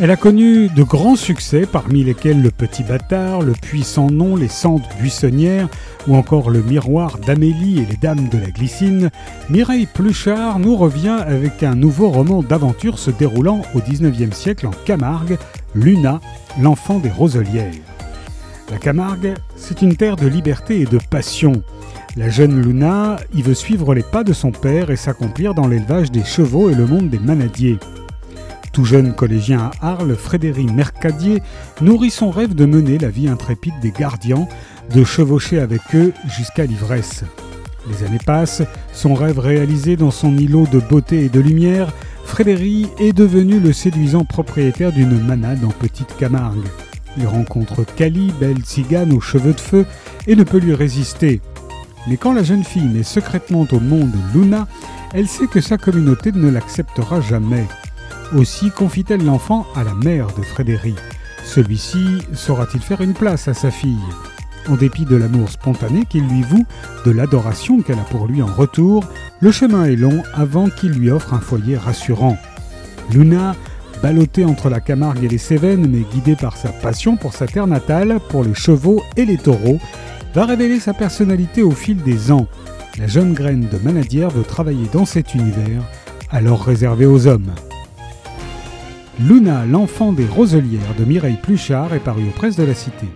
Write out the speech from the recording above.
Elle a connu de grands succès, parmi lesquels Le Petit Bâtard, Le Puits sans nom, Les Cendres buissonnières ou encore Le Miroir d'Amélie et les Dames de la Glycine. Mireille Pluchard nous revient avec un nouveau roman d'aventure se déroulant au XIXe siècle en Camargue, Luna, l'enfant des roselières. La Camargue, c'est une terre de liberté et de passion. La jeune Luna y veut suivre les pas de son père et s'accomplir dans l'élevage des chevaux et le monde des manadiers. Tout jeune collégien à Arles, Frédéric Mercadier nourrit son rêve de mener la vie intrépide des gardiens, de chevaucher avec eux jusqu'à l'ivresse. Les années passent, son rêve réalisé dans son îlot de beauté et de lumière, Frédéric est devenu le séduisant propriétaire d'une manade en Petite Camargue. Il rencontre Cali, belle cigane aux cheveux de feu, et ne peut lui résister. Mais quand la jeune fille met secrètement au monde Luna, elle sait que sa communauté ne l'acceptera jamais. Aussi confie-t-elle l'enfant à la mère de Frédéric. Celui-ci saura-t-il faire une place à sa fille? En dépit de l'amour spontané qu'il lui voue, de l'adoration qu'elle a pour lui en retour, le chemin est long avant qu'il lui offre un foyer rassurant. Luna, ballottée entre la Camargue et les Cévennes, mais guidée par sa passion pour sa terre natale, pour les chevaux et les taureaux, va révéler sa personnalité au fil des ans. La jeune graine de Manadière veut travailler dans cet univers, alors réservé aux hommes. Luna, l'enfant des Roselières de Mireille Pluchard est paru aux presses de la Cité.